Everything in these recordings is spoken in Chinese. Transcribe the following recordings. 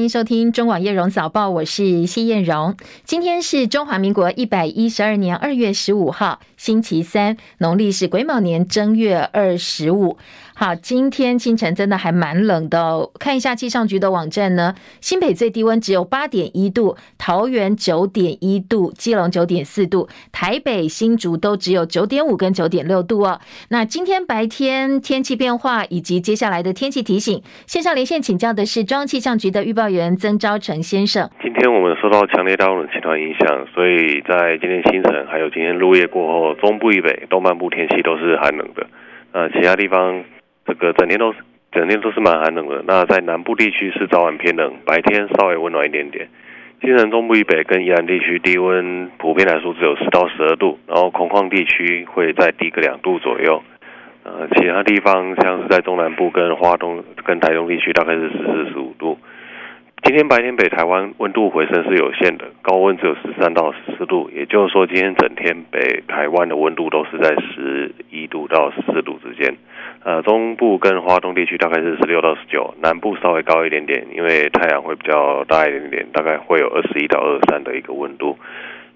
欢迎收听中广叶荣早报，我是谢艳荣。今天是中华民国一百一十二年二月十五号，星期三，农历是癸卯年正月二十五。好，今天清晨真的还蛮冷的哦。看一下气象局的网站呢，新北最低温只有八点一度，桃园九点一度，基隆九点四度，台北、新竹都只有九点五跟九点六度哦。那今天白天天气变化以及接下来的天气提醒，线上连线请教的是中央气象局的预报员曾昭成先生。今天我们受到强烈大冷气团影响，所以在今天清晨还有今天入夜过后，中部以北、东半部天气都是寒冷的。呃，其他地方。这个整天都是整天都是蛮寒冷的。那在南部地区是早晚偏冷，白天稍微温暖一点点。今城中部以北跟宜兰地区低温普遍来说只有十到十二度，然后空旷地区会再低个两度左右。呃，其他地方像是在中南部跟花东跟台东地区大概是十四十五度。今天白天北台湾温度回升是有限的，高温只有十三到十四度，也就是说今天整天北台湾的温度都是在十一度到十四度之间。呃，中部跟花东地区大概是十六到十九，南部稍微高一点点，因为太阳会比较大一点点，大概会有二十一到二十三的一个温度，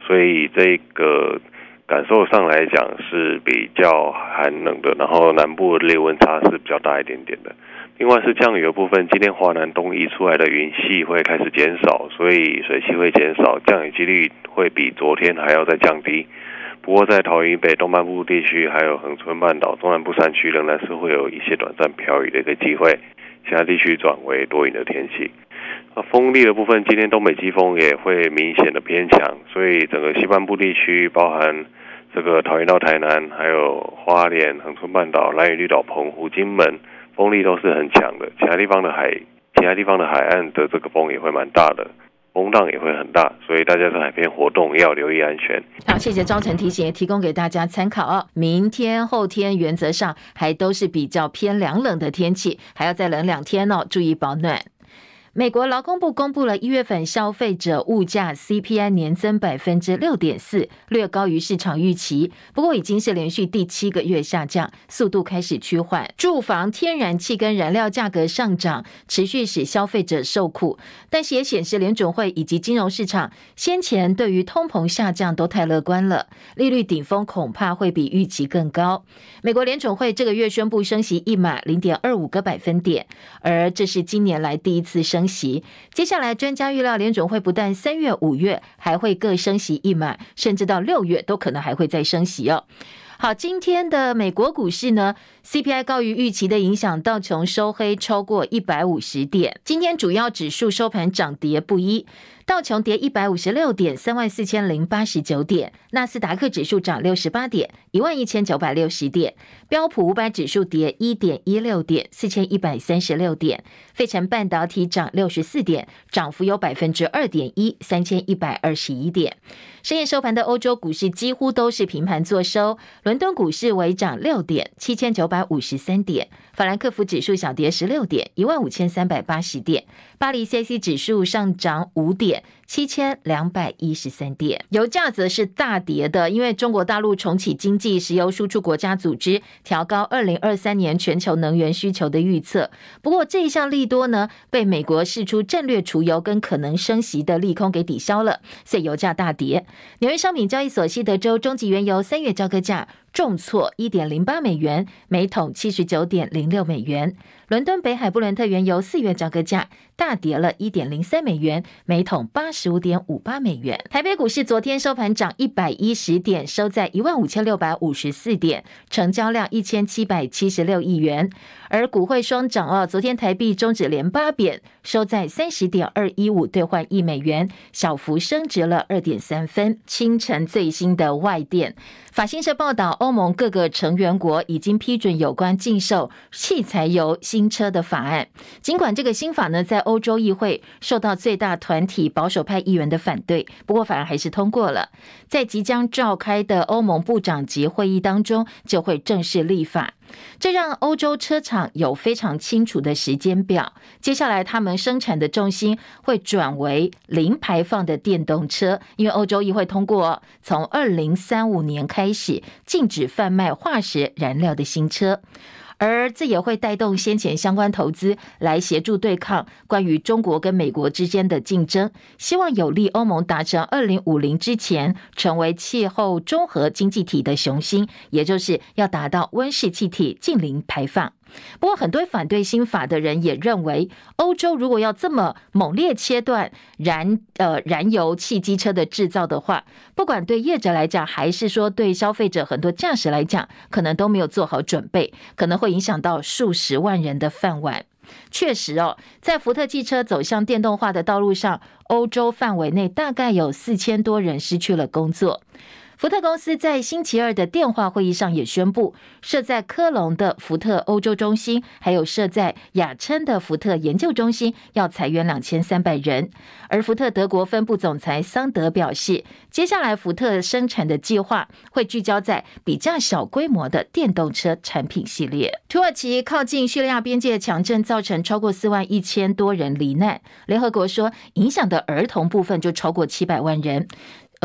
所以这个感受上来讲是比较寒冷的。然后南部的类温差是比较大一点点的。另外是降雨的部分，今天华南东移出来的云系会开始减少，所以水汽会减少，降雨几率会比昨天还要再降低。不过，在桃园以北、东半部地区，还有恒春半岛、中南部山区，仍然是会有一些短暂飘雨的一个机会。其他地区转为多云的天气。啊，风力的部分，今天东北季风也会明显的偏强，所以整个西半部地区，包含这个桃园到台南，还有花莲、恒春半岛、兰屿绿岛、澎湖、金门，风力都是很强的。其他地方的海，其他地方的海岸的这个风也会蛮大的。风浪也会很大，所以大家在海边活动要留意安全。好，谢谢张晨提醒，也提供给大家参考哦。明天、后天原则上还都是比较偏凉冷的天气，还要再冷两天哦，注意保暖。美国劳工部公布了一月份消费者物价 CPI 年增百分之六点四，略高于市场预期，不过已经是连续第七个月下降，速度开始趋缓。住房、天然气跟燃料价格上涨，持续使消费者受苦，但是也显示联准会以及金融市场先前对于通膨下降都太乐观了，利率顶峰恐怕会比预期更高。美国联准会这个月宣布升息一码零点二五个百分点，而这是今年来第一次升。升息，接下来专家预料联准会不但三月、五月还会各升息一码，甚至到六月都可能还会再升息哦。好，今天的美国股市呢，CPI 高于预期的影响，道琼收黑超过一百五十点。今天主要指数收盘涨跌不一。道琼跌一百五十六点，三万四千零八十九点；纳斯达克指数涨六十八点，一万一千九百六十点；标普五百指数跌一点一六点，四千一百三十六点；费城半导体涨六十四点，涨幅有百分之二点一，三千一百二十一点。深夜收盘的欧洲股市几乎都是平盘作收，伦敦股市微涨六点，七千九百百五十三点；法兰克福指数小跌十六点，一万五千三百八十点；巴黎 c c 指数上涨五点。七千两百一十三点，油价则是大跌的，因为中国大陆重启经济，石油输出国家组织调高二零二三年全球能源需求的预测。不过这一项利多呢，被美国释出战略储油跟可能升息的利空给抵消了，所以油价大跌。纽约商品交易所西德州中级原油三月交割价重挫一点零八美元，每桶七十九点零六美元。伦敦北海布伦特原油四月交割价大跌了一点零三美元，每桶八十五点五八美元。台北股市昨天收盘涨一百一十点，收在一万五千六百五十四点，成交量一千七百七十六亿元。而股汇双涨哦，昨天台币终止连八贬，收在三十点二一五兑换一美元，小幅升值了二点三分。清晨最新的外电。法新社报道，欧盟各个成员国已经批准有关禁售汽柴油新车的法案。尽管这个新法呢，在欧洲议会受到最大团体保守派议员的反对，不过法案还是通过了，在即将召开的欧盟部长级会议当中就会正式立法。这让欧洲车厂有非常清楚的时间表，接下来他们生产的重心会转为零排放的电动车，因为欧洲议会通过从二零三五年开始禁止贩卖化石燃料的新车。而这也会带动先前相关投资来协助对抗关于中国跟美国之间的竞争，希望有利欧盟达成二零五零之前成为气候综合经济体的雄心，也就是要达到温室气体净零排放。不过，很多反对新法的人也认为，欧洲如果要这么猛烈切断燃呃燃油汽机车的制造的话，不管对业者来讲，还是说对消费者很多驾驶来讲，可能都没有做好准备，可能会影响到数十万人的饭碗。确实哦，在福特汽车走向电动化的道路上，欧洲范围内大概有四千多人失去了工作。福特公司在星期二的电话会议上也宣布，设在科隆的福特欧洲中心，还有设在雅琛的福特研究中心要裁员两千三百人。而福特德国分部总裁桑德表示，接下来福特生产的计划会聚焦在比较小规模的电动车产品系列。土耳其靠近叙利亚边界强震，造成超过四万一千多人罹难。联合国说，影响的儿童部分就超过七百万人。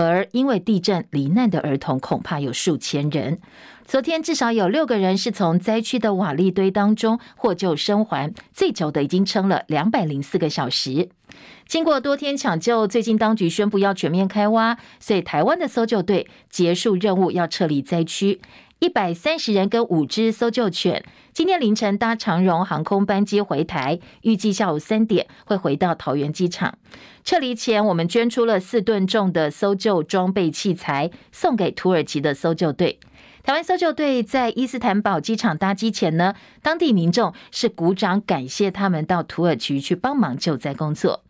而因为地震罹难的儿童恐怕有数千人。昨天至少有六个人是从灾区的瓦砾堆当中获救生还，最久的已经撑了两百零四个小时。经过多天抢救，最近当局宣布要全面开挖，所以台湾的搜救队结束任务，要撤离灾区。一百三十人跟五只搜救犬，今天凌晨搭长荣航空班机回台，预计下午三点会回到桃园机场。撤离前，我们捐出了四吨重的搜救装备器材，送给土耳其的搜救队。台湾搜救队在伊斯坦堡机场搭机前呢，当地民众是鼓掌感谢他们到土耳其去帮忙救灾工作。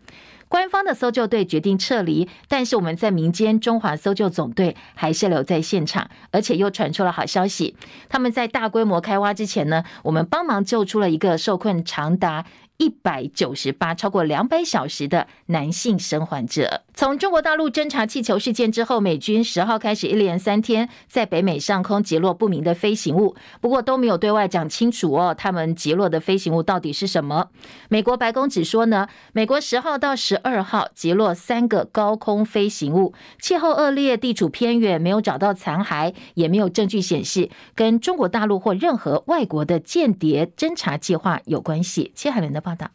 官方的搜救队决定撤离，但是我们在民间中华搜救总队还是留在现场，而且又传出了好消息。他们在大规模开挖之前呢，我们帮忙救出了一个受困长达一百九十八，超过两百小时的男性生还者。从中国大陆侦察气球事件之后，美军十号开始一连三天在北美上空击落不明的飞行物，不过都没有对外讲清楚哦，他们击落的飞行物到底是什么？美国白宫只说呢，美国十号到十二号击落三个高空飞行物，气候恶劣，地处偏远，没有找到残骸，也没有证据显示跟中国大陆或任何外国的间谍侦察计划有关系。切海伦的报道。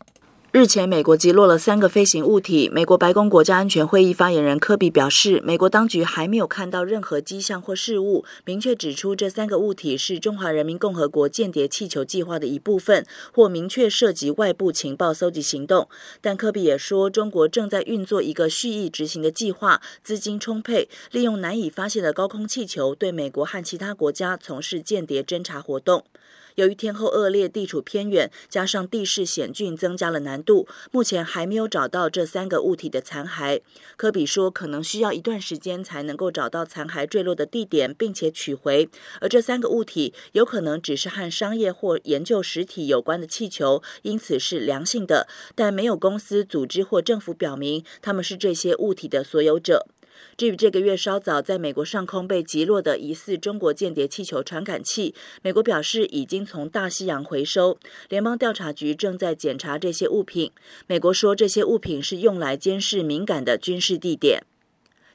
日前，美国击落了三个飞行物体。美国白宫国家安全会议发言人科比表示，美国当局还没有看到任何迹象或事物，明确指出这三个物体是中华人民共和国间谍气球计划的一部分，或明确涉及外部情报搜集行动。但科比也说，中国正在运作一个蓄意执行的计划，资金充沛，利用难以发现的高空气球对美国和其他国家从事间谍侦察活动。由于天候恶劣、地处偏远，加上地势险峻，增加了难度。目前还没有找到这三个物体的残骸。科比说，可能需要一段时间才能够找到残骸坠落的地点，并且取回。而这三个物体有可能只是和商业或研究实体有关的气球，因此是良性的，但没有公司、组织或政府表明他们是这些物体的所有者。至于这个月稍早在美国上空被击落的疑似中国间谍气球传感器，美国表示已经从大西洋回收，联邦调查局正在检查这些物品。美国说这些物品是用来监视敏感的军事地点。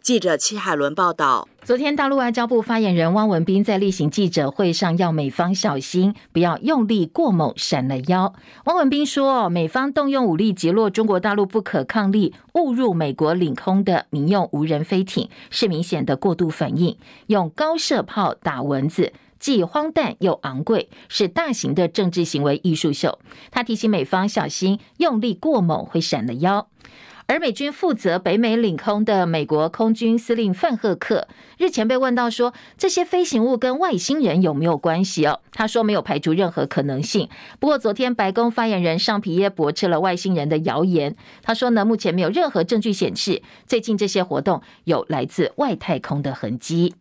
记者戚海伦报道，昨天大陆外交部发言人汪文斌在例行记者会上要美方小心，不要用力过猛，闪了腰。汪文斌说，美方动用武力击落中国大陆不可抗力误入美国领空的民用无人飞艇，是明显的过度反应，用高射炮打蚊子，既荒诞又昂贵，是大型的政治行为艺术秀。他提醒美方小心用力过猛会闪了腰。而美军负责北美领空的美国空军司令范赫克日前被问到说，这些飞行物跟外星人有没有关系哦？他说没有排除任何可能性。不过昨天白宫发言人尚皮耶驳斥了外星人的谣言。他说呢，目前没有任何证据显示最近这些活动有来自外太空的痕迹。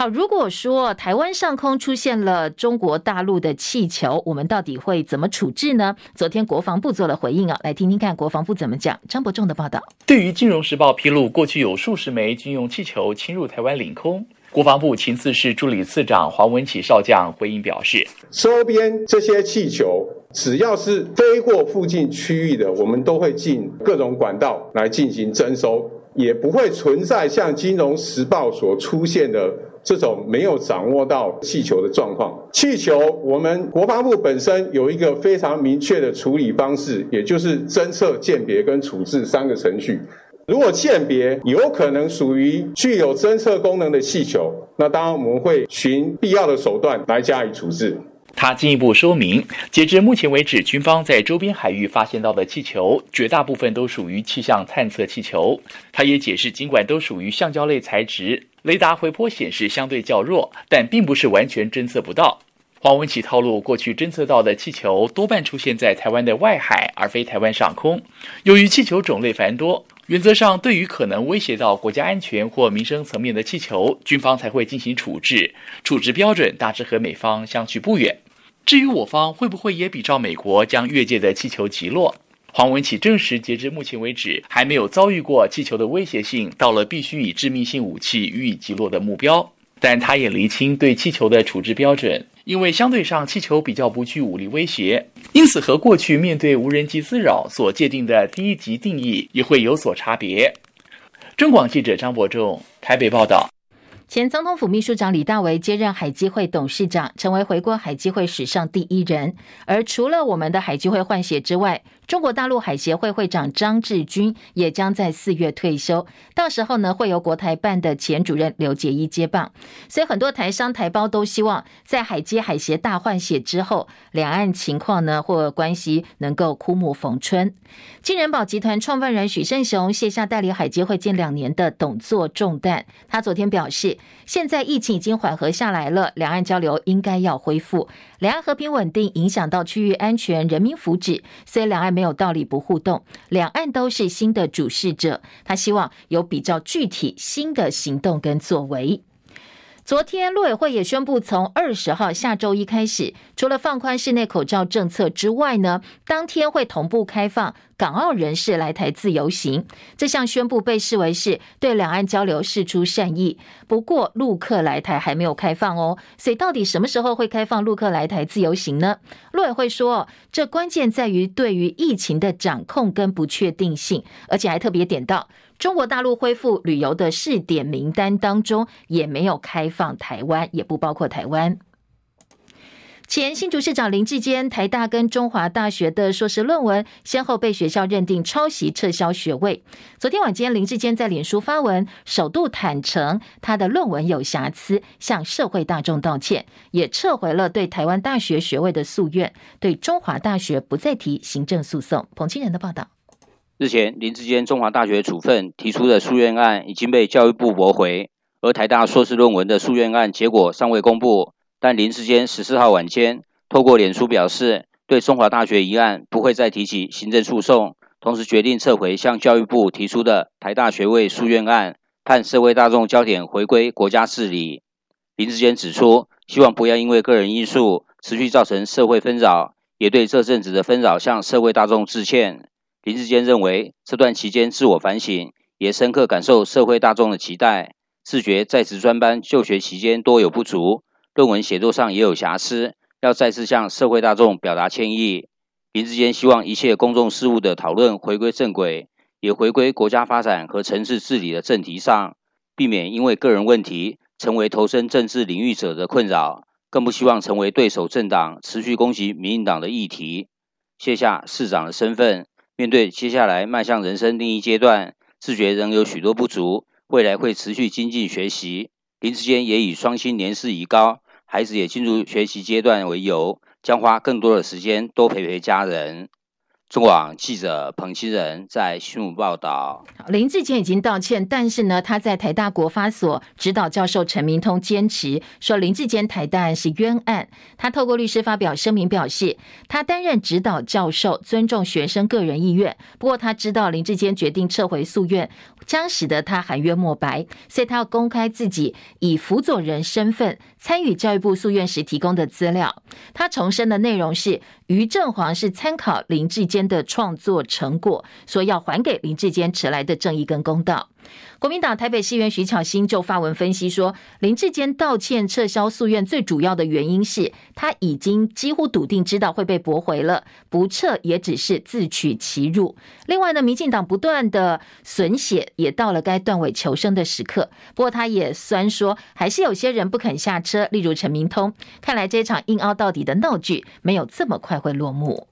好，如果说台湾上空出现了中国大陆的气球，我们到底会怎么处置呢？昨天国防部做了回应啊，来听听看国防部怎么讲。张伯仲的报道。对于《金融时报》披露过去有数十枚军用气球侵入台湾领空，国防部情资室助理次长黄文启少将回应表示：收编这些气球，只要是飞过附近区域的，我们都会进各种管道来进行征收，也不会存在像《金融时报》所出现的。这种没有掌握到气球的状况。气球，我们国防部本身有一个非常明确的处理方式，也就是侦测、鉴别跟处置三个程序。如果鉴别有可能属于具有侦测功能的气球，那当然我们会循必要的手段来加以处置。他进一步说明，截至目前为止，军方在周边海域发现到的气球，绝大部分都属于气象探测气球。他也解释，尽管都属于橡胶类材质，雷达回波显示相对较弱，但并不是完全侦测不到。黄文启透露，过去侦测到的气球多半出现在台湾的外海，而非台湾上空。由于气球种类繁多。原则上，对于可能威胁到国家安全或民生层面的气球，军方才会进行处置。处置标准大致和美方相去不远。至于我方会不会也比照美国将越界的气球击落，黄文启证实，截至目前为止，还没有遭遇过气球的威胁性到了必须以致命性武器予以击落的目标。但他也厘清对气球的处置标准。因为相对上，气球比较不具武力威胁，因此和过去面对无人机滋扰所界定的第一级定义也会有所差别。中广记者张伯仲台北报道。前总统府秘书长李大为接任海基会董事长，成为回归海基会史上第一人。而除了我们的海基会换血之外，中国大陆海协会会长张志军也将在四月退休，到时候呢，会由国台办的前主任刘结一接棒。所以很多台商台胞都希望在海基海协大换血之后，两岸情况呢或关系能够枯木逢春。金人宝集团创办人许胜雄卸下代理海基会近两年的董座重担，他昨天表示，现在疫情已经缓和下来了，两岸交流应该要恢复。两岸和平稳定影响到区域安全、人民福祉，所以两岸没有道理不互动。两岸都是新的主事者，他希望有比较具体新的行动跟作为。昨天，陆委会也宣布，从二十号下周一开始，除了放宽室内口罩政策之外呢，当天会同步开放港澳人士来台自由行。这项宣布被视为是对两岸交流释出善意。不过，陆客来台还没有开放哦，所以到底什么时候会开放陆客来台自由行呢？陆委会说，这关键在于对于疫情的掌控跟不确定性，而且还特别点到。中国大陆恢复旅游的试点名单当中，也没有开放台湾，也不包括台湾。前新竹市长林志坚，台大跟中华大学的硕士论文先后被学校认定抄袭，撤销学位。昨天晚间，林志坚在脸书发文，首度坦承他的论文有瑕疵，向社会大众道歉，也撤回了对台湾大学学位的诉愿，对中华大学不再提行政诉讼。彭清仁的报道。日前，林志坚中华大学处分提出的诉愿案已经被教育部驳回，而台大硕士论文的诉愿案结果尚未公布。但林志坚十四号晚间透过脸书表示，对中华大学一案不会再提起行政诉讼，同时决定撤回向教育部提出的台大学位诉愿案，盼社会大众焦点回归国家治理。林志坚指出，希望不要因为个人因素持续造成社会纷扰，也对这阵子的纷扰向社会大众致歉。林志坚认为，这段期间自我反省，也深刻感受社会大众的期待，自觉在职专班就学期间多有不足，论文写作上也有瑕疵，要再次向社会大众表达歉意。林志坚希望一切公众事务的讨论回归正轨，也回归国家发展和城市治理的正题上，避免因为个人问题成为投身政治领域者的困扰，更不希望成为对手政党持续攻击民进党的议题。卸下市长的身份。面对接下来迈向人生另一阶段，自觉仍有许多不足，未来会持续精进学习。林志坚也以双亲年事已高，孩子也进入学习阶段为由，将花更多的时间多陪陪家人。中广记者彭清仁在新闻报道，林志坚已经道歉，但是呢，他在台大国发所指导教授陈明通坚持说林志坚台大案是冤案。他透过律师发表声明表示，他担任指导教授，尊重学生个人意愿。不过他知道林志坚决定撤回诉愿，将使得他含冤莫白，所以他要公开自己以辅佐人身份参与教育部诉愿时提供的资料。他重申的内容是，于正煌是参考林志坚的创作成果，说要还给林志坚迟来的正义跟公道。国民党台北戏院徐巧芯就发文分析说林志坚道歉撤销诉愿最主要的原因是他已经几乎笃定知道会被驳回了不撤也只是自取其辱。另外呢民进党不断的损血也到了该断尾求生的时刻不过他也酸说还是有些人不肯下车例如陈明通。看来这场硬凹到底的闹剧没有这么快会落幕。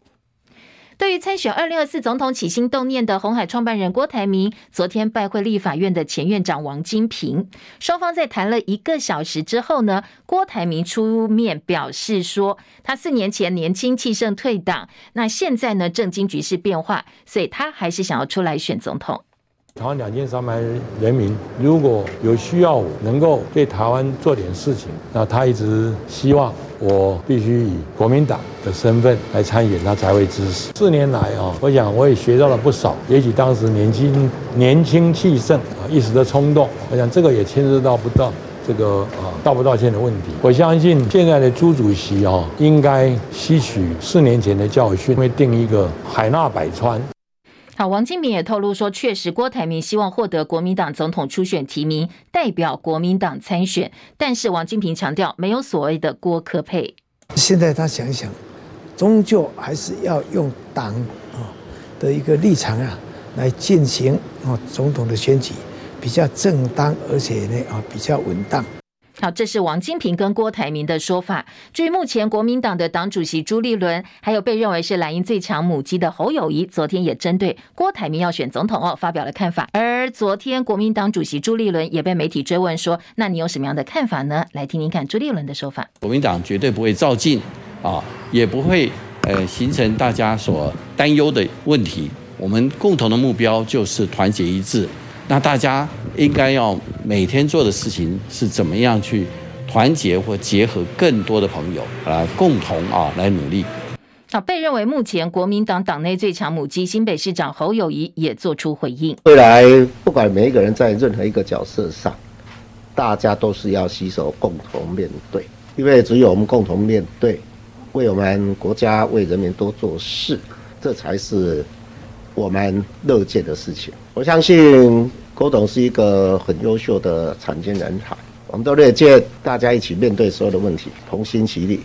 对于参选二零二四总统起心动念的红海创办人郭台铭，昨天拜会立法院的前院长王金平，双方在谈了一个小时之后呢，郭台铭出面表示说，他四年前年轻气盛退党，那现在呢政经局势变化，所以他还是想要出来选总统。台湾两千三百人民，如果有需要我能够对台湾做点事情，那他一直希望我必须以国民党的身份来参演，他才会支持。四年来啊，我想我也学到了不少。也许当时年轻年轻气盛啊，一时的冲动，我想这个也牵涉到不到这个啊道不道歉的问题。我相信现在的朱主席啊，应该吸取四年前的教训，会定一个海纳百川。好，王金平也透露说，确实郭台铭希望获得国民党总统初选提名，代表国民党参选。但是王金平强调，没有所谓的郭科配。现在他想一想，终究还是要用党啊的一个立场啊来进行啊总统的选举，比较正当，而且呢啊比较稳当。好，这是王金平跟郭台铭的说法。至于目前国民党的党主席朱立伦，还有被认为是蓝营最强母鸡的侯友宜，昨天也针对郭台铭要选总统哦，发表了看法。而昨天国民党主席朱立伦也被媒体追问说：“那你有什么样的看法呢？”来听听看朱立伦的说法。国民党绝对不会照进啊，也不会呃形成大家所担忧的问题。我们共同的目标就是团结一致。那大家应该要每天做的事情是怎么样去团结或结合更多的朋友啊，共同啊来努力。啊，被认为目前国民党党内最强母鸡新北市长侯友谊也做出回应。未来不管每一个人在任何一个角色上，大家都是要携手共同面对，因为只有我们共同面对，为我们国家为人民多做事，这才是。我们乐见的事情，我相信郭董是一个很优秀的产经人才，我们都乐见大家一起面对所有的问题，同心协力。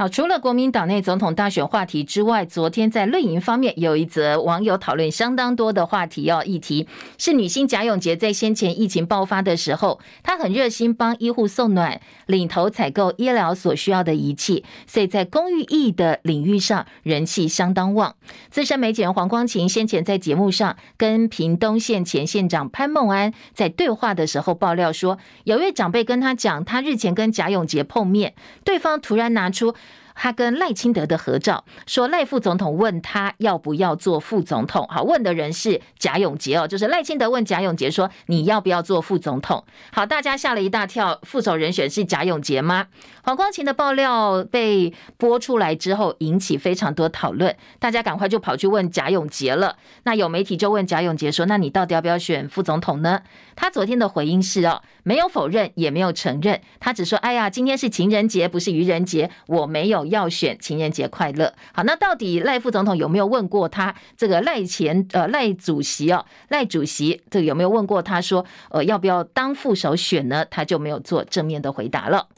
好，除了国民党内总统大选话题之外，昨天在论营方面有一则网友讨论相当多的话题哦。议题是女星贾永婕在先前疫情爆发的时候，她很热心帮医护送暖，领头采购医疗所需要的仪器，所以在公益役的领域上人气相当旺。资深媒体人黄光芹先前在节目上跟屏东县前县长潘孟安在对话的时候爆料说，有位长辈跟他讲，他日前跟贾永婕碰面，对方突然拿出。他跟赖清德的合照，说赖副总统问他要不要做副总统，好，问的人是贾永杰哦，就是赖清德问贾永杰说，你要不要做副总统？好，大家吓了一大跳，副手人选是贾永杰吗？黄光芹的爆料被播出来之后，引起非常多讨论，大家赶快就跑去问贾永杰了。那有媒体就问贾永杰说，那你到底要不要选副总统呢？他昨天的回应是哦，没有否认，也没有承认，他只说，哎呀，今天是情人节，不是愚人节，我没有。要选情人节快乐，好，那到底赖副总统有没有问过他这个赖前呃赖主席哦，赖主席这个有没有问过他说呃要不要当副手选呢？他就没有做正面的回答了。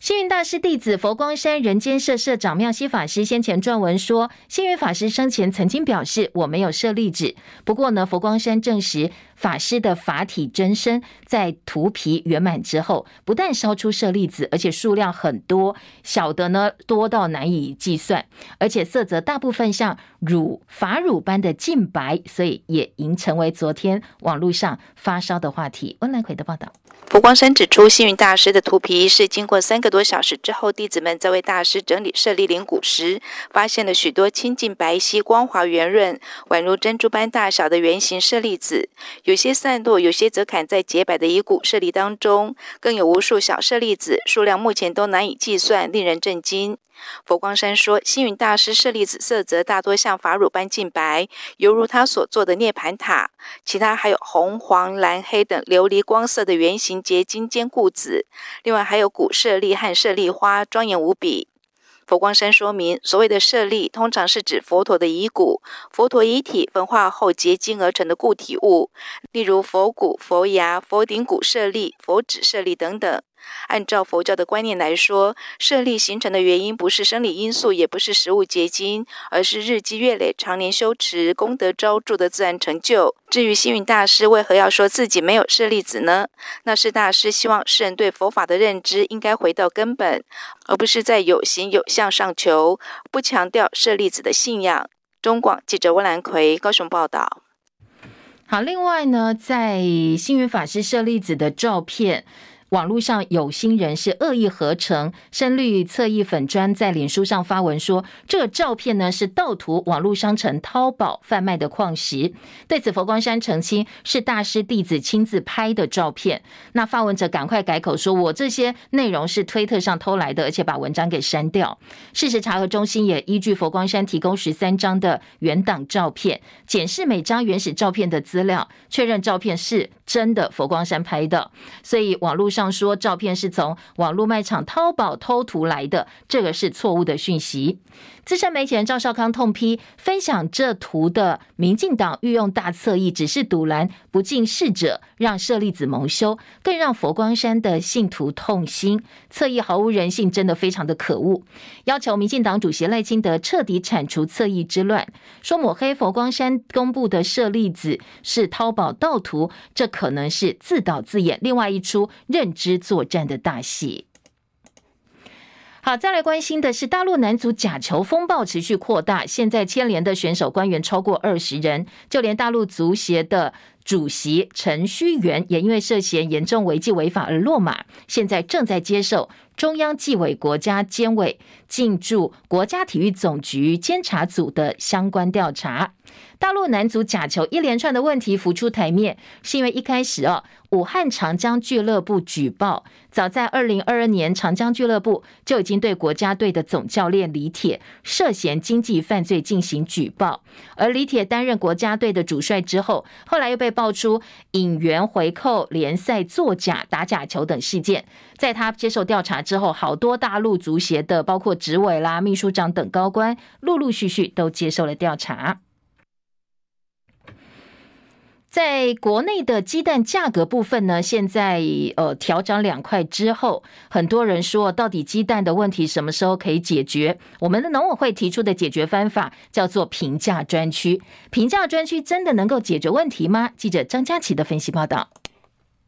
星云大师弟子佛光山人间社社长妙西法师先前撰文说，星云法师生前曾经表示我没有舍利子，不过呢，佛光山证实法师的法体真身在涂皮圆满之后，不但烧出舍利子，而且数量很多，小的呢多到难以计算，而且色泽大部分像乳法乳般的净白，所以也已成为昨天网络上发烧的话题。温兰奎的报道。佛光山指出，幸运大师的图皮是经过三个多小时之后，弟子们在为大师整理舍利灵骨时，发现了许多清净白皙、光滑圆润、宛如珍珠般大小的圆形舍利子，有些散落，有些则砍在洁白的遗骨舍利当中，更有无数小舍利子，数量目前都难以计算，令人震惊。佛光山说，星云大师舍利子色泽大多像法乳般净白，犹如他所做的涅槃塔。其他还有红、黄、蓝、黑等琉璃光色的圆形结晶坚固子，另外还有古舍利和舍利花，庄严无比。佛光山说明，所谓的舍利，通常是指佛陀的遗骨、佛陀遗体焚化后结晶而成的固体物，例如佛骨、佛牙、佛顶骨舍利、佛指舍利等等。按照佛教的观念来说，舍利形成的原因不是生理因素，也不是食物结晶，而是日积月累、常年修持、功德昭著的自然成就。至于星云大师为何要说自己没有舍利子呢？那是大师希望世人对佛法的认知应该回到根本，而不是在有形有相上求，不强调舍利子的信仰。中广记者温兰奎高雄报道。好，另外呢，在星云法师舍利子的照片。网络上有心人是恶意合成，深绿侧翼粉砖在脸书上发文说，这个照片呢是盗图网络商城淘宝贩卖的矿石。对此，佛光山澄清是大师弟子亲自拍的照片。那发文者赶快改口说，我这些内容是推特上偷来的，而且把文章给删掉。事实查核中心也依据佛光山提供十三张的原档照片，检视每张原始照片的资料，确认照片是真的佛光山拍的。所以网络上。说照片是从网络卖场淘宝偷图来的，这个是错误的讯息。资深媒体人赵少康痛批，分享这图的民进党御用大侧翼只是赌烂不敬事者，让舍利子蒙羞，更让佛光山的信徒痛心。侧翼毫无人性，真的非常的可恶。要求民进党主席赖清德彻底铲除侧翼之乱，说抹黑佛光山公布的舍利子是淘宝盗图，这可能是自导自演另外一出认知作战的大戏。好，再来关心的是大陆男足假球风暴持续扩大，现在牵连的选手官员超过二十人，就连大陆足协的主席陈戌源也因为涉嫌严重违纪违法而落马，现在正在接受中央纪委国家监委进驻国家体育总局监察组的相关调查。大陆男足假球一连串的问题浮出台面，是因为一开始哦。武汉长江俱乐部举报，早在二零二二年，长江俱乐部就已经对国家队的总教练李铁涉嫌经济犯罪进行举报。而李铁担任国家队的主帅之后，后来又被爆出引援回扣、联赛作假、打假球等事件。在他接受调查之后，好多大陆足协的，包括执委啦、秘书长等高官，陆陆续续都接受了调查。在国内的鸡蛋价格部分呢，现在呃调涨两块之后，很多人说，到底鸡蛋的问题什么时候可以解决？我们的农委会提出的解决方法叫做平价专区。平价专区真的能够解决问题吗？记者张佳琪的分析报道。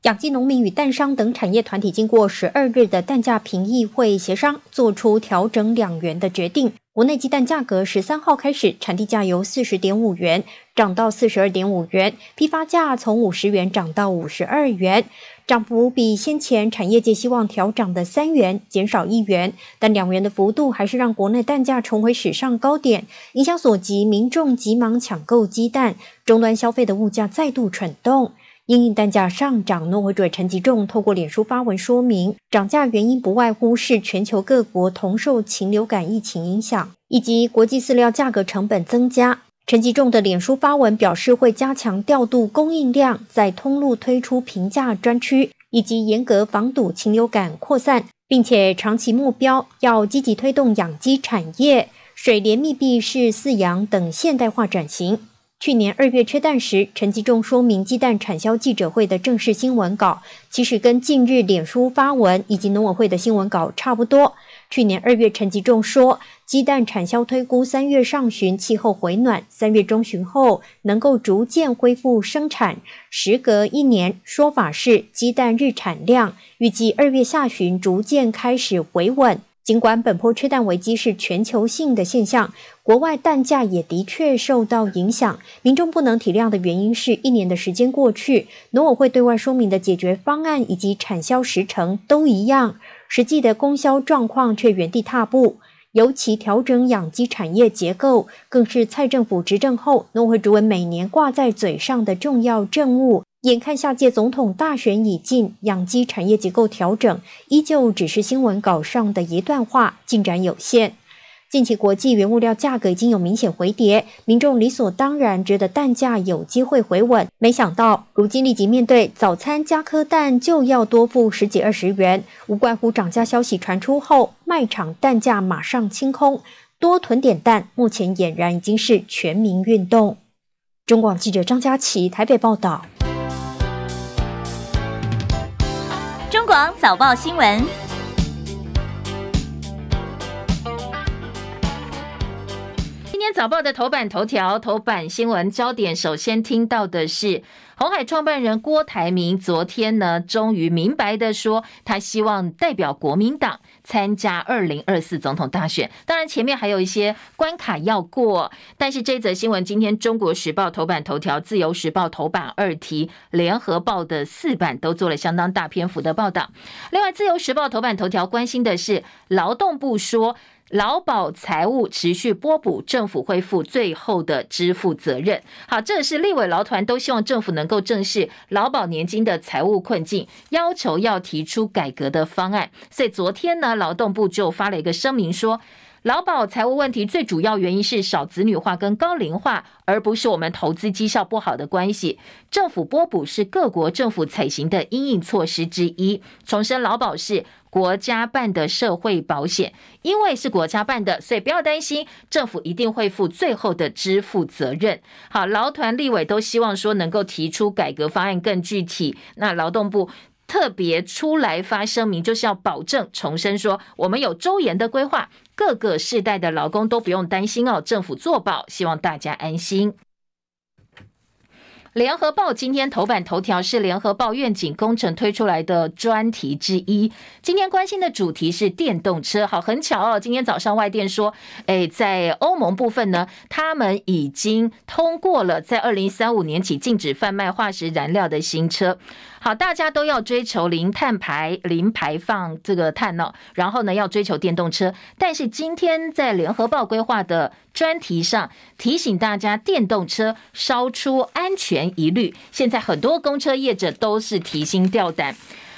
养鸡农民与蛋商等产业团体经过十二日的蛋价评议会协商，做出调整两元的决定。国内鸡蛋价格十三号开始，产地价由四十点五元涨到四十二点五元，批发价从五十元涨到五十二元，涨幅比先前产业界希望调涨的三元减少一元，但两元的幅度还是让国内蛋价重回史上高点，影响所及，民众急忙抢购鸡蛋，终端消费的物价再度蠢动。因应蛋价上涨，农委会主委陈吉仲透过脸书发文说明，涨价原因不外乎是全球各国同受禽流感疫情影响，以及国际饲料价格成本增加。陈吉仲的脸书发文表示，会加强调度供应量，在通路推出平价专区，以及严格防堵禽流感扩散，并且长期目标要积极推动养鸡产业、水帘密闭式饲养等现代化转型。去年二月缺蛋时，陈吉仲说明鸡蛋产销记者会的正式新闻稿，其实跟近日脸书发文以及农委会的新闻稿差不多。去年二月，陈吉仲说，鸡蛋产销推估三月上旬气候回暖，三月中旬后能够逐渐恢复生产。时隔一年，说法是鸡蛋日产量预计二月下旬逐渐开始回稳。尽管本波缺蛋危机是全球性的现象，国外蛋价也的确受到影响。民众不能体谅的原因是，一年的时间过去，农委会对外说明的解决方案以及产销时程都一样，实际的供销状况却原地踏步。尤其调整养鸡产业结构，更是蔡政府执政后农委会主委每年挂在嘴上的重要政务。眼看下届总统大选已近，养鸡产业结构调整依旧只是新闻稿上的一段话，进展有限。近期国际原物料价格已经有明显回跌，民众理所当然觉得蛋价有机会回稳。没想到如今立即面对早餐加颗蛋就要多付十几二十元，无怪乎涨价消息传出后，卖场蛋价马上清空，多囤点蛋，目前俨然已经是全民运动。中广记者张佳琪台北报道。广早报新闻。今天早报的头版头条、头版新闻焦点，首先听到的是红海创办人郭台铭，昨天呢，终于明白的说，他希望代表国民党参加二零二四总统大选。当然，前面还有一些关卡要过，但是这则新闻今天《中国时报》头版头条、《自由时报》头版二题、《联合报》的四版都做了相当大篇幅的报道。另外，《自由时报》头版头条关心的是劳动部说。劳保财务持续拨补，政府会负最后的支付责任。好，这是立委劳团都希望政府能够正视劳保年金的财务困境，要求要提出改革的方案。所以昨天呢，劳动部就发了一个声明说，劳保财务问题最主要原因是少子女化跟高龄化，而不是我们投资绩效不好的关系。政府拨补是各国政府采行的应应措施之一。重申劳保是国家办的社会保险，因为是国家办的，所以不要担心，政府一定会负最后的支付责任。好，劳团立委都希望说能够提出改革方案更具体。那劳动部特别出来发声明，就是要保证重申说，我们有周延的规划，各个世代的劳工都不用担心哦，政府做保，希望大家安心。联合报今天头版头条是联合报愿景工程推出来的专题之一。今天关心的主题是电动车。好，很巧哦，今天早上外电说，哎，在欧盟部分呢，他们已经通过了在二零三五年起禁止贩卖化石燃料的新车。好，大家都要追求零碳排、零排放这个碳呢，然后呢要追求电动车。但是今天在联合报规划的专题上提醒大家，电动车烧出安全疑虑。现在很多公车业者都是提心吊胆。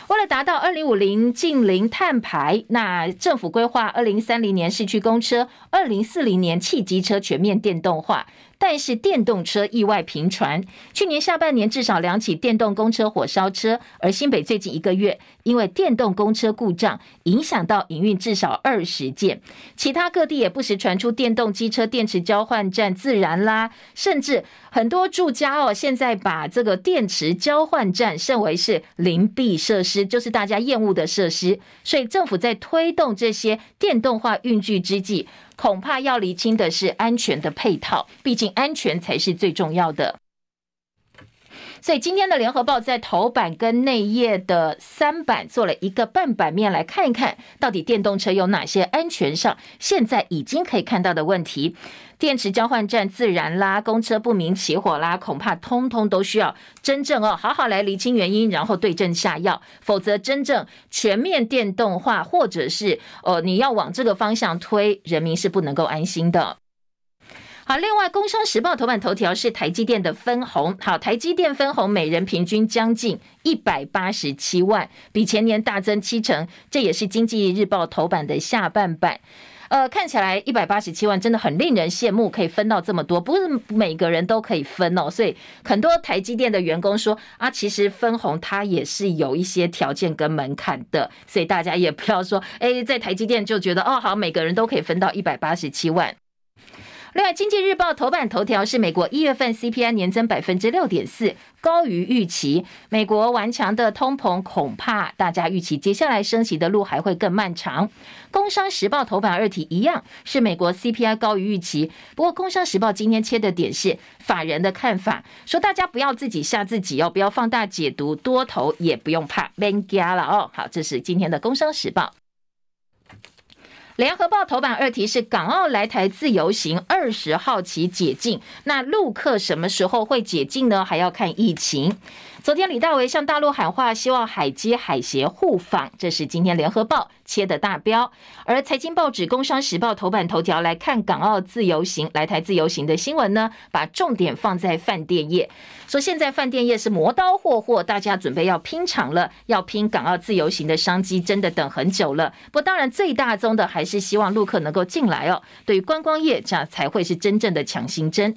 为了达到二零五零净零碳排，那政府规划二零三零年市区公车，二零四零年汽机车全面电动化。但是电动车意外频传，去年下半年至少两起电动公车火烧车，而新北最近一个月因为电动公车故障影响到营运至少二十件，其他各地也不时传出电动机车电池交换站自燃啦，甚至很多住家哦，现在把这个电池交换站视为是灵璧设施，就是大家厌恶的设施，所以政府在推动这些电动化运具之际。恐怕要厘清的是安全的配套，毕竟安全才是最重要的。所以今天的联合报在头版跟内页的三版做了一个半版面，来看一看到底电动车有哪些安全上现在已经可以看到的问题。电池交换站自燃啦，公车不明起火啦，恐怕通通都需要真正哦，好好来厘清原因，然后对症下药，否则真正全面电动化，或者是呃你要往这个方向推，人民是不能够安心的。好，另外《工商时报》头版头条是台积电的分红，好，台积电分红每人平均将近一百八十七万，比前年大增七成，这也是《经济日报》头版的下半版。呃，看起来一百八十七万真的很令人羡慕，可以分到这么多，不是每个人都可以分哦。所以很多台积电的员工说啊，其实分红它也是有一些条件跟门槛的，所以大家也不要说，哎，在台积电就觉得哦，好，每个人都可以分到一百八十七万。另外，《经济日报》头版头条是美国一月份 CPI 年增百分之六点四，高于预期。美国顽强的通膨，恐怕大家预期接下来升息的路还会更漫长。《工商时报》头版二题一样是美国 CPI 高于预期，不过《工商时报》今天切的点是法人的看法，说大家不要自己吓自己哦，不要放大解读，多头也不用怕，别惊了哦。好，这是今天的《工商时报》。联合报头版二题是港澳来台自由行二十号起解禁，那陆客什么时候会解禁呢？还要看疫情。昨天李大为向大陆喊话，希望海基海协互访，这是今天联合报切的大标。而财经报纸工商时报头版头条来看港澳自由行来台自由行的新闻呢，把重点放在饭店业，说现在饭店业是磨刀霍霍，大家准备要拼场了，要拼港澳自由行的商机，真的等很久了。不当然最大宗的还。是是希望陆客能够进来哦。对于观光业，这样才会是真正的强心针。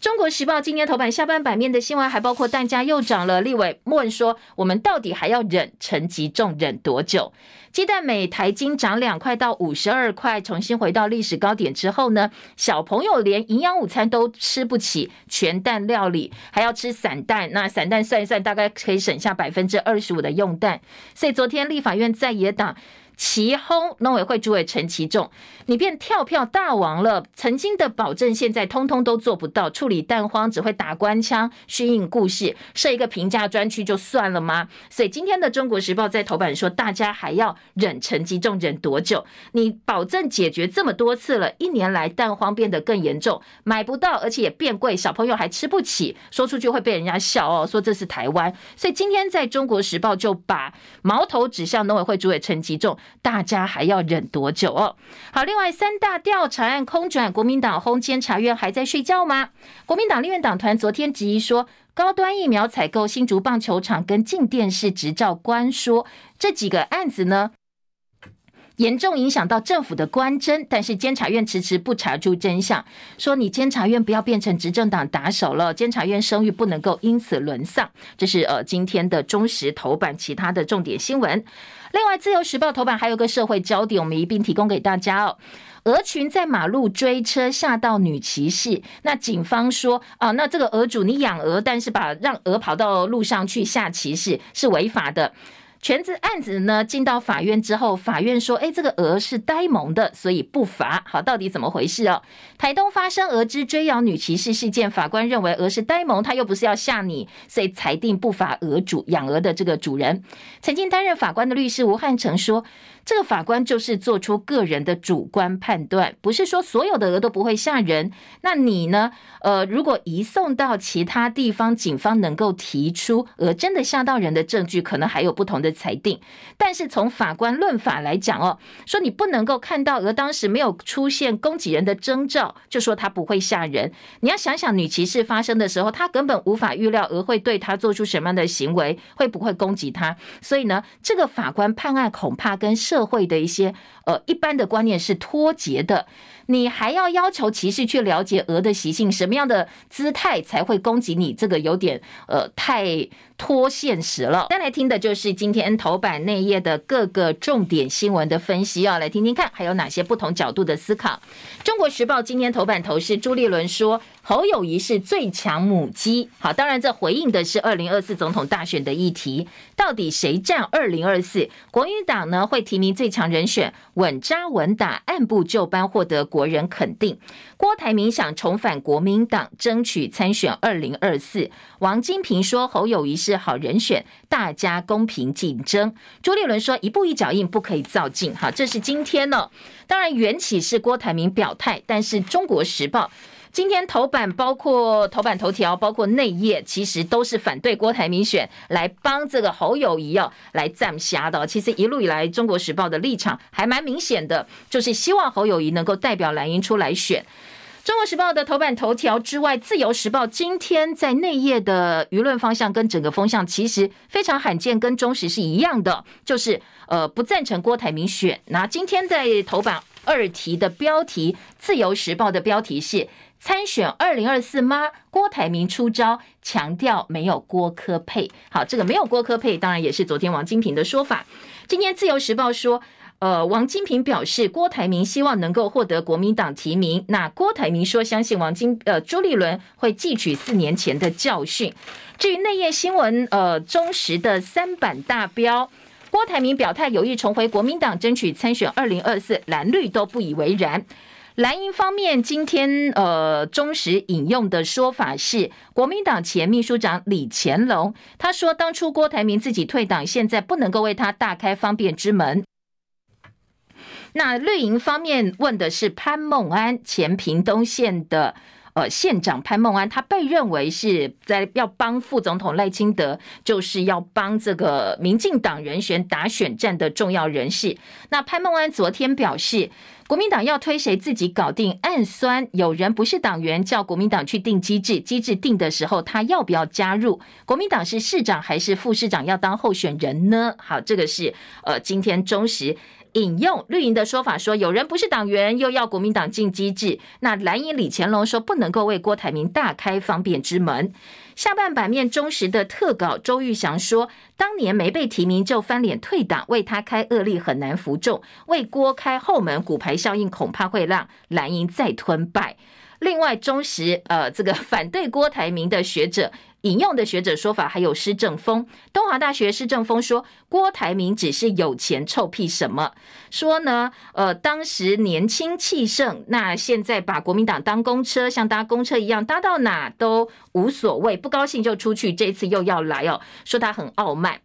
中国时报今天头版下半版面的新闻还包括蛋价又涨了。立委问说：“我们到底还要忍陈吉仲忍多久？”鸡蛋每台斤涨两块到五十二块，重新回到历史高点之后呢，小朋友连营养午餐都吃不起，全蛋料理还要吃散蛋。那散蛋算一算，大概可以省下百分之二十五的用蛋。所以昨天立法院在野党。齐轰农委会主委陈其仲，你变跳票大王了！曾经的保证，现在通通都做不到。处理蛋荒只会打官腔、虚应故事，设一个评价专区就算了吗？所以今天的《中国时报》在头版说，大家还要忍陈其仲忍多久？你保证解决这么多次了，一年来蛋荒变得更严重，买不到，而且也变贵，小朋友还吃不起，说出去会被人家笑哦，说这是台湾。所以今天在《中国时报》就把矛头指向农委会主委陈其仲。大家还要忍多久哦？好，另外三大调查案空转，国民党轰监察院还在睡觉吗？国民党立院党团昨天质疑说，高端疫苗采购、新竹棒球场跟静电视执照关说这几个案子呢，严重影响到政府的官侦，但是监察院迟迟不查出真相，说你监察院不要变成执政党打手了，监察院声誉不能够因此沦丧。这是呃今天的中时头版，其他的重点新闻。另外，《自由时报》头版还有个社会焦点，我们一并提供给大家哦。鹅群在马路追车吓到女骑士，那警方说啊，那这个鹅主你养鹅，但是把让鹅跑到路上去吓骑士是违法的。全子案子呢进到法院之后，法院说：“哎，这个鹅是呆萌的，所以不罚。”好，到底怎么回事哦？台东发生鹅之追咬女骑士事件，法官认为鹅是呆萌，他又不是要吓你，所以裁定不罚鹅主养鹅的这个主人。曾经担任法官的律师吴汉成说。这个法官就是做出个人的主观判断，不是说所有的鹅都不会吓人。那你呢？呃，如果移送到其他地方，警方能够提出鹅真的吓到人的证据，可能还有不同的裁定。但是从法官论法来讲哦，说你不能够看到鹅当时没有出现攻击人的征兆，就说它不会吓人。你要想想女骑士发生的时候，他根本无法预料鹅会对他做出什么样的行为，会不会攻击他。所以呢，这个法官判案恐怕跟社会的一些呃一般的观念是脱节的，你还要要求骑士去了解鹅的习性，什么样的姿态才会攻击你，这个有点呃太脱现实了。再来听的就是今天头版内页的各个重点新闻的分析，要来听听看还有哪些不同角度的思考。中国时报今天头版头是朱立伦说。侯友谊是最强母鸡，好，当然这回应的是二零二四总统大选的议题，到底谁占二零二四？国民党呢会提名最强人选，稳扎稳打，按部就班获得国人肯定。郭台铭想重返国民党，争取参选二零二四。王金平说侯友谊是好人选，大家公平竞争。朱立伦说一步一脚印，不可以造进。好，这是今天呢，当然缘起是郭台铭表态，但是中国时报。今天头版包括头版头条，包括内页，其实都是反对郭台铭选，来帮这个侯友宜哦来站下的。其实一路以来，《中国时报》的立场还蛮明显的，就是希望侯友宜能够代表蓝营出来选。《中国时报》的头版头条之外，《自由时报》今天在内页的舆论方向跟整个风向其实非常罕见，跟中时是一样的，就是呃不赞成郭台铭选。那今天在头版二题的标题，《自由时报》的标题是。参选二零二四吗？郭台铭出招，强调没有郭科配。好，这个没有郭科配，当然也是昨天王金平的说法。今天自由时报说，呃，王金平表示，郭台铭希望能够获得国民党提名。那郭台铭说，相信王金呃朱立伦会汲取四年前的教训。至于内页新闻，呃，中时的三版大标，郭台铭表态有意重回国民党，争取参选二零二四，蓝绿都不以为然。蓝营方面，今天呃，中时引用的说法是，国民党前秘书长李乾隆他说，当初郭台铭自己退党，现在不能够为他大开方便之门。那绿营方面问的是潘孟安，前屏东县的呃县长潘孟安，他被认为是在要帮副总统赖清德，就是要帮这个民进党人选打选战的重要人士。那潘孟安昨天表示。国民党要推谁自己搞定，暗酸有人不是党员，叫国民党去定机制，机制定的时候他要不要加入？国民党是市长还是副市长要当候选人呢？好，这个是呃今天中时引用绿营的说法说，有人不是党员，又要国民党进机制。那蓝营李乾隆说，不能够为郭台铭大开方便之门。下半版面忠实的特稿，周玉祥说，当年没被提名就翻脸退党，为他开恶例很难服众，为郭开后门，骨牌效应恐怕会让蓝营再吞败。另外，忠实呃，这个反对郭台铭的学者引用的学者说法，还有施正丰，东华大学施正丰说，郭台铭只是有钱臭屁什么？说呢，呃，当时年轻气盛，那现在把国民党当公车，像搭公车一样，搭到哪都无所谓，不高兴就出去，这次又要来哦，说他很傲慢。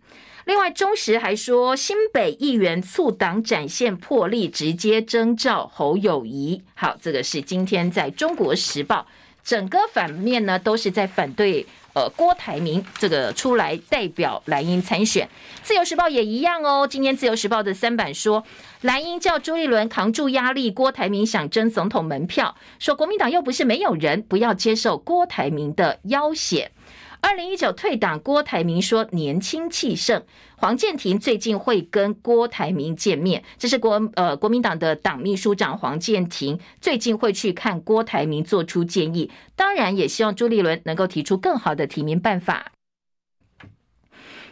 另外，中时还说，新北议员促党展现魄力，直接征召侯友宜。好，这个是今天在中国时报整个反面呢，都是在反对呃郭台铭这个出来代表蓝营参选。自由时报也一样哦，今天自由时报的三版说，蓝营叫朱立伦扛住压力，郭台铭想争总统门票，说国民党又不是没有人，不要接受郭台铭的要挟。二零一九退党，郭台铭说年轻气盛。黄健庭最近会跟郭台铭见面，这是国呃国民党的党秘书长黄健庭最近会去看郭台铭，做出建议。当然也希望朱立伦能够提出更好的提名办法。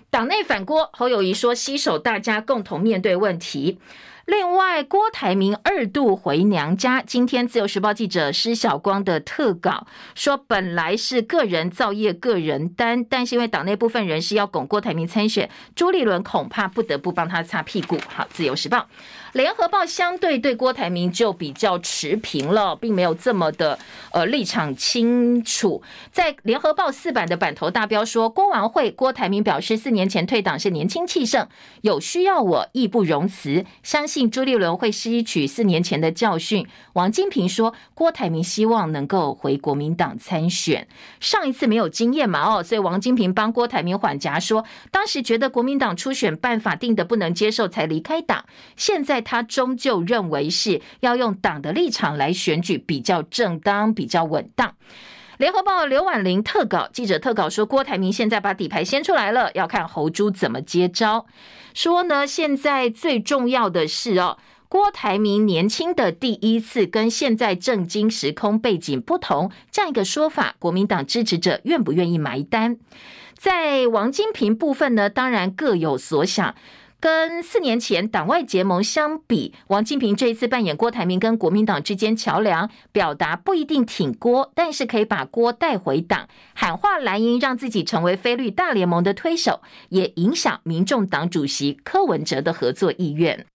党内反郭，侯友宜说携手大家共同面对问题。另外，郭台铭二度回娘家。今天自由时报记者施晓光的特稿说，本来是个人造业、个人担，但是因为党内部分人士要拱郭台铭参选，朱立伦恐怕不得不帮他擦屁股。好，自由时报。联合报相对对郭台铭就比较持平了，并没有这么的呃立场清楚。在联合报四版的版头大标说，郭完会郭台铭表示，四年前退党是年轻气盛，有需要我义不容辞，相信朱立伦会吸取四年前的教训。王金平说，郭台铭希望能够回国民党参选，上一次没有经验嘛哦，所以王金平帮郭台铭缓颊说，当时觉得国民党初选办法定的不能接受，才离开党，现在。他终究认为是要用党的立场来选举比较正当、比较稳当。联合报刘婉玲特稿记者特稿说，郭台铭现在把底牌掀出来了，要看侯朱怎么接招。说呢，现在最重要的是哦，郭台铭年轻的第一次跟现在政经时空背景不同，这样一个说法，国民党支持者愿不愿意埋单？在王金平部分呢，当然各有所想。跟四年前党外结盟相比，王金平这一次扮演郭台铭跟国民党之间桥梁，表达不一定挺郭，但是可以把郭带回党，喊话蓝营让自己成为菲律大联盟的推手，也影响民众党主席柯文哲的合作意愿。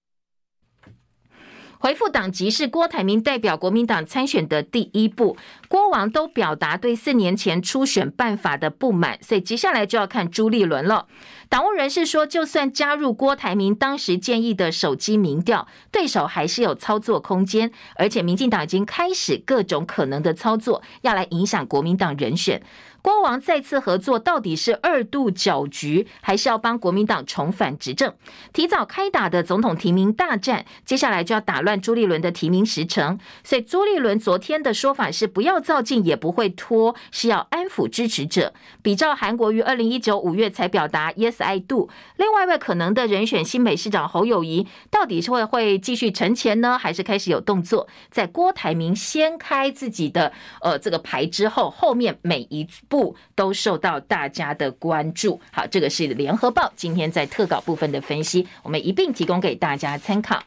回复党籍是郭台铭代表国民党参选的第一步，郭王都表达对四年前初选办法的不满，所以接下来就要看朱立伦了。党务人士说，就算加入郭台铭当时建议的手机民调，对手还是有操作空间，而且民进党已经开始各种可能的操作，要来影响国民党人选。郭王再次合作，到底是二度搅局，还是要帮国民党重返执政？提早开打的总统提名大战，接下来就要打乱朱立伦的提名时程。所以朱立伦昨天的说法是不要造进，也不会拖，是要安抚支持者。比照韩国于二零一九五月才表达 Yes I do。另外一位可能的人选新北市长侯友谊，到底是会会继续沉潜呢，还是开始有动作？在郭台铭掀开自己的呃这个牌之后，后面每一。不都受到大家的关注。好，这个是联合报今天在特稿部分的分析，我们一并提供给大家参考。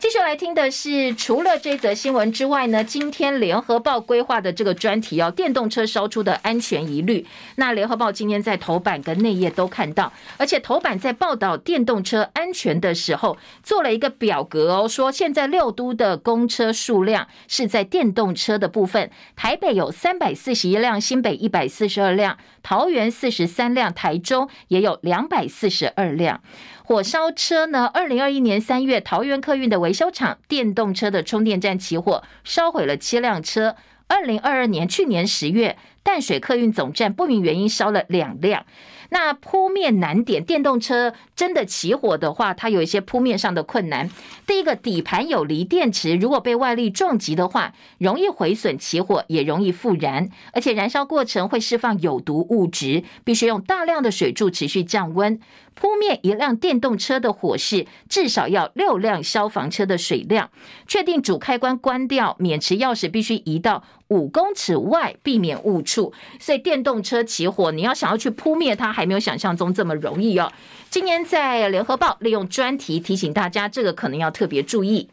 继续来听的是，除了这则新闻之外呢，今天联合报规划的这个专题哦，电动车烧出的安全疑虑。那联合报今天在头版跟内页都看到，而且头版在报道电动车安全的时候，做了一个表格哦，说现在六都的公车数量是在电动车的部分，台北有三百四十一辆，新北一百四十二辆，桃园四十三辆，台中也有两百四十二辆。火烧车呢？二零二一年三月，桃园客运的维修厂电动车的充电站起火，烧毁了七辆车。二零二二年去年十月，淡水客运总站不明原因烧了两辆。那扑灭难点，电动车真的起火的话，它有一些扑面上的困难。第一个，底盘有锂电池，如果被外力撞击的话，容易毁损起火，也容易复燃，而且燃烧过程会释放有毒物质，必须用大量的水柱持续降温。扑灭一辆电动车的火势，至少要六辆消防车的水量。确定主开关关掉，免持钥匙必须移到五公尺外，避免误触。所以电动车起火，你要想要去扑灭它，还没有想象中这么容易哦。今天在联合报利用专题提醒大家，这个可能要特别注意。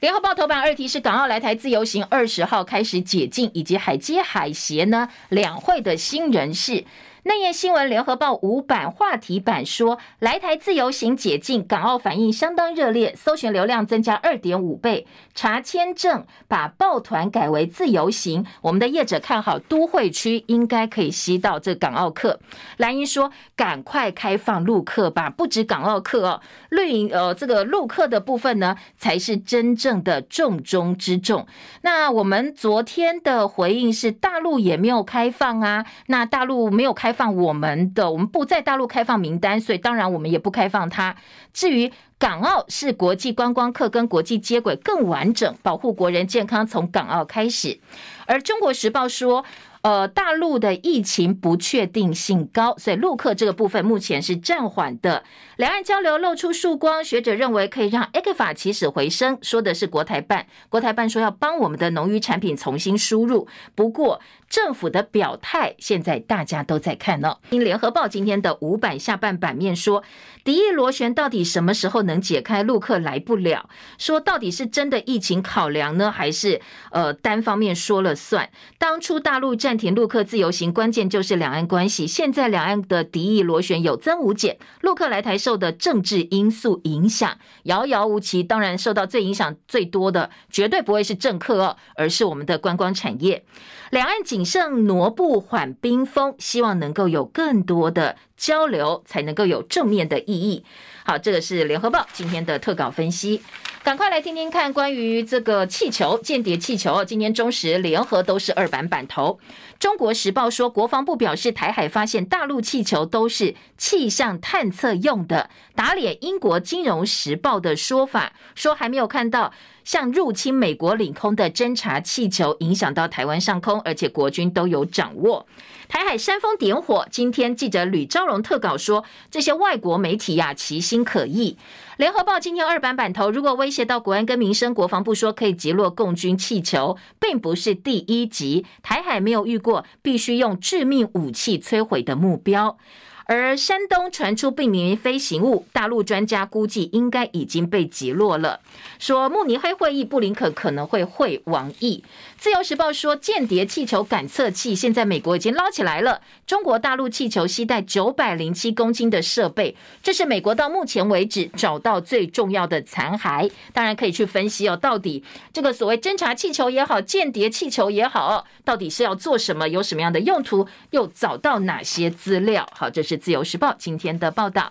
联合报头版二题是港澳来台自由行二十号开始解禁，以及海基海协呢两会的新人事。内页新闻，联合报五版话题版说，来台自由行解禁，港澳反应相当热烈，搜寻流量增加二点五倍。查签证把报团改为自由行，我们的业者看好都会区应该可以吸到这港澳客。蓝英说，赶快开放陆客吧，不止港澳客哦，绿营呃这个陆客的部分呢，才是真正的重中之重。那我们昨天的回应是，大陆也没有开放啊，那大陆没有开。放我们的，我们不在大陆开放名单，所以当然我们也不开放它。至于港澳是国际观光客跟国际接轨更完整，保护国人健康从港澳开始。而中国时报说。呃，大陆的疫情不确定性高，所以陆客这个部分目前是暂缓的。两岸交流露出曙光，学者认为可以让 ECFA 起死回生，说的是国台办。国台办说要帮我们的农渔产品重新输入，不过政府的表态现在大家都在看呢。听联合报今天的五版下半版面说，敌意螺旋到底什么时候能解开？陆客来不了，说到底是真的疫情考量呢，还是呃单方面说了算？当初大陆战。暂停陆客自由行，关键就是两岸关系。现在两岸的敌意螺旋有增无减，陆客来台受的政治因素影响遥遥无期。当然，受到最影响最多的，绝对不会是政客哦，而是我们的观光产业。两岸仅剩挪步缓冰封，希望能够有更多的交流，才能够有正面的意义。好，这个是联合报今天的特稿分析。赶快来听听看关于这个气球间谍气球，今天中时联合都是二版版头。中国时报说，国防部表示台海发现大陆气球都是气象探测用的，打脸英国金融时报的说法，说还没有看到。像入侵美国领空的侦察气球影响到台湾上空，而且国军都有掌握。台海煽风点火，今天记者吕昭荣特稿说，这些外国媒体呀、其心可疑。联合报今天二版版头，如果威胁到国安跟民生，国防部说可以击落共军气球，并不是第一击。台海没有遇过必须用致命武器摧毁的目标。而山东传出不明飞行物，大陆专家估计应该已经被击落了。说慕尼黑会议，布林肯可能会会王毅。自由时报说，间谍气球感测器现在美国已经捞起来了。中国大陆气球携带九百零七公斤的设备，这是美国到目前为止找到最重要的残骸。当然可以去分析哦，到底这个所谓侦察气球也好，间谍气球也好，到底是要做什么，有什么样的用途，又找到哪些资料？好，这是自由时报今天的报道。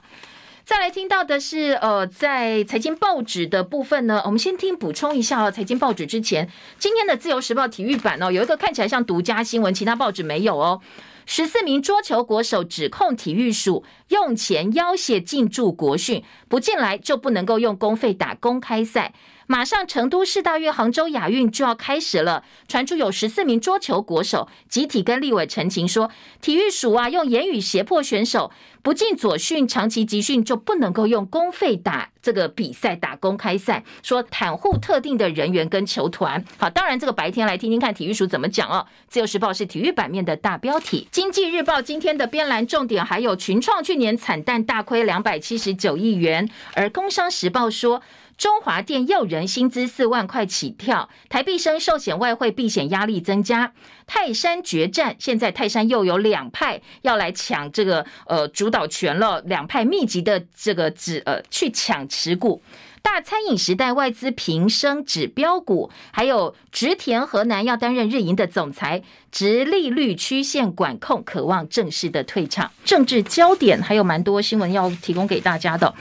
再来听到的是，呃，在财经报纸的部分呢，我们先听补充一下哦。财经报纸之前，今天的自由时报体育版哦，有一个看起来像独家新闻，其他报纸没有哦。十四名桌球国手指控体育署用钱要挟进驻国训，不进来就不能够用公费打公开赛。马上成都世大运、杭州亚运就要开始了，传出有十四名桌球国手集体跟立委陈情说，体育署啊用言语胁迫选手不进左训，长期集训就不能够用公费打这个比赛、打公开赛，说袒护特定的人员跟球团。好，当然这个白天来听听看体育署怎么讲哦。自由时报是体育版面的大标题，经济日报今天的编栏重点还有群创去年惨淡大亏两百七十九亿元，而工商时报说。中华电要人薪资四万块起跳，台币升，寿险外汇避险压力增加。泰山决战，现在泰山又有两派要来抢这个呃主导权了，两派密集的这个指呃去抢持股。大餐饮时代外资平升指标股，还有植田河南要担任日银的总裁，直利率曲线管控，渴望正式的退场。政治焦点还有蛮多新闻要提供给大家的，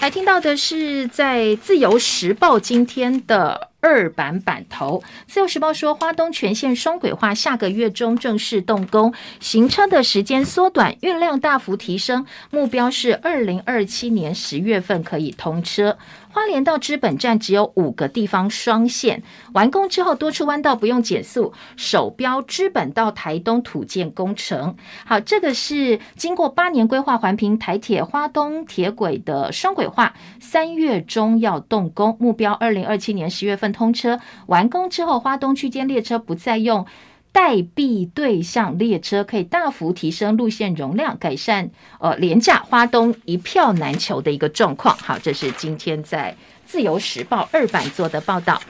来听到的是在自由时报今天的二版版头。自由时报说，花东全线双轨化下个月中正式动工，行车的时间缩短，运量大幅提升，目标是二零二七年十月份可以通车。花莲到知本站只有五个地方双线，完工之后多处弯道不用减速，首标知本到台东土建工程。好，这个是经过八年规划环评台铁花东铁轨的双轨化，三月中要动工，目标二零二七年十月份通车。完工之后，花东区间列车不再用。代币对象列车可以大幅提升路线容量，改善呃廉价花东一票难求的一个状况。好，这是今天在自由时报二版做的报道。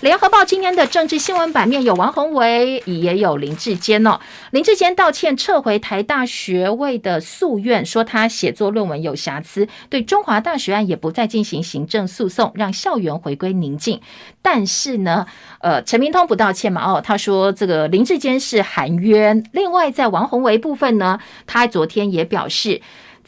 联合报今天的政治新闻版面有王鸿薇，也有林志坚哦。林志坚道歉，撤回台大学位的诉愿，说他写作论文有瑕疵，对中华大学案也不再进行行政诉讼，让校园回归宁静。但是呢，呃，陈明通不道歉嘛？哦，他说这个林志坚是含冤。另外，在王鸿薇部分呢，他昨天也表示。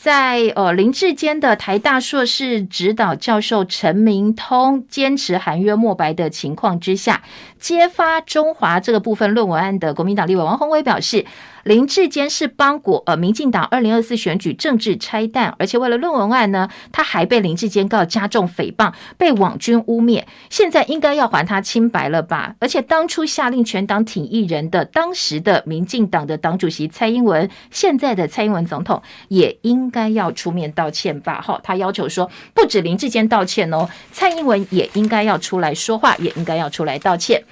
在呃林志坚的台大硕士指导教授陈明通坚持含约莫白的情况之下，揭发中华这个部分论文案的国民党立委王宏威表示。林志坚是帮国呃民进党二零二四选举政治拆弹，而且为了论文案呢，他还被林志坚告加重诽谤，被网军污蔑，现在应该要还他清白了吧？而且当初下令全党挺艺人的当时的民进党的党主席蔡英文，现在的蔡英文总统也应该要出面道歉吧？哈，他要求说，不止林志坚道歉哦，蔡英文也应该要出来说话，也应该要出来道歉。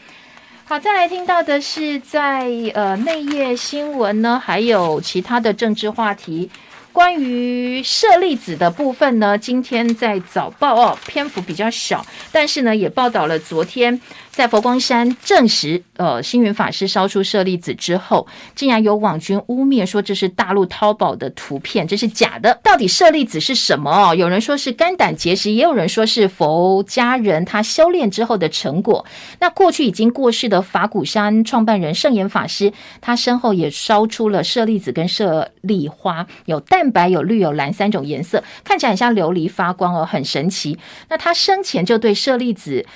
好，再来听到的是在呃内页新闻呢，还有其他的政治话题。关于舍利子的部分呢，今天在早报哦，篇幅比较小，但是呢也报道了昨天。在佛光山证实，呃，星云法师烧出舍利子之后，竟然有网军污蔑说这是大陆淘宝的图片，这是假的。到底舍利子是什么？哦，有人说是肝胆结石，也有人说是佛家人他修炼之后的成果。那过去已经过世的法鼓山创办人圣严法师，他身后也烧出了舍利子跟舍利花，有淡白、有绿、有蓝三种颜色，看起来很像琉璃发光哦，很神奇。那他生前就对舍利子。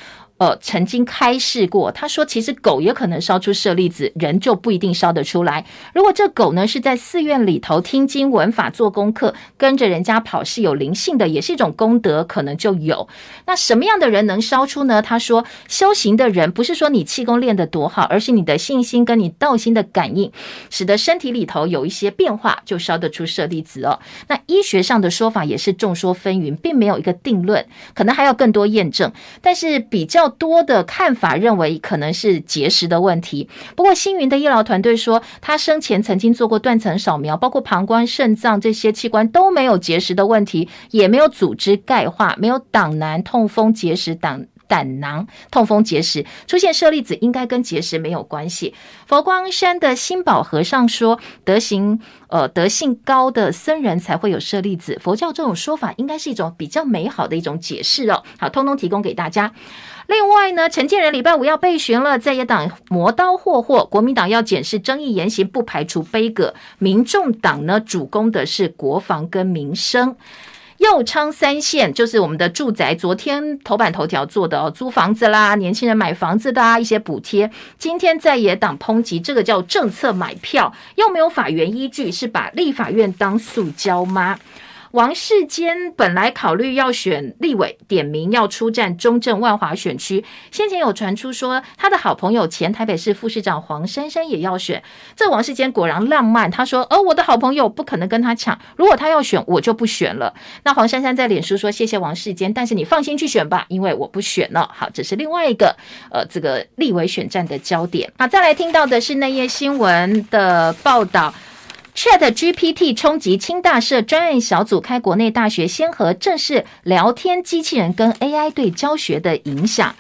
呃，曾经开示过，他说，其实狗也可能烧出舍利子，人就不一定烧得出来。如果这狗呢是在寺院里头听经闻法做功课，跟着人家跑是有灵性的，也是一种功德，可能就有。那什么样的人能烧出呢？他说，修行的人不是说你气功练得多好，而是你的信心跟你道心的感应，使得身体里头有一些变化，就烧得出舍利子哦。那医学上的说法也是众说纷纭，并没有一个定论，可能还要更多验证。但是比较。多的看法认为可能是结石的问题，不过星云的医疗团队说，他生前曾经做过断层扫描，包括膀胱、肾脏这些器官都没有结石的问题，也没有组织钙化，没有胆囊痛风结石胆胆囊痛风结石出现舍利子，应该跟结石没有关系。佛光山的新宝和尚说，德行呃德性高的僧人才会有舍利子，佛教这种说法应该是一种比较美好的一种解释哦。好，通通提供给大家。另外呢，陈建仁礼拜五要备询了，在野党磨刀霍霍，国民党要检视争议言行，不排除杯葛。民众党呢，主攻的是国防跟民生。右昌三线就是我们的住宅，昨天头版头条做的哦，租房子啦，年轻人买房子的啊，一些补贴。今天在野党抨击这个叫政策买票，又没有法源依据，是把立法院当塑胶吗？王世坚本来考虑要选立委，点名要出战中正万华选区。先前有传出说，他的好朋友前台北市副市长黄珊珊也要选。这王世坚果然浪漫，他说：“哦，我的好朋友不可能跟他抢，如果他要选，我就不选了。”那黄珊珊在脸书说：“谢谢王世坚，但是你放心去选吧，因为我不选了。”好，这是另外一个呃，这个立委选战的焦点。好，再来听到的是内页新闻的报道。Chat GPT 冲击清大社专案小组开国内大学先河，正式聊天机器人跟 AI 对教学的影响。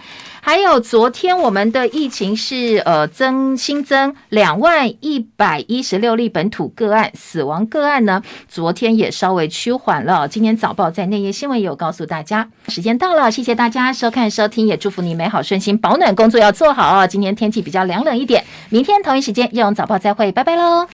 还有昨天我们的疫情是呃增新增两万一百一十六例本土个案，死亡个案呢，昨天也稍微趋缓了。今天早报在内页新闻也有告诉大家。时间到了，谢谢大家收看收听，也祝福你美好顺心，保暖工作要做好哦。今天天气比较凉冷一点，明天同一时间用早报再会，拜拜喽。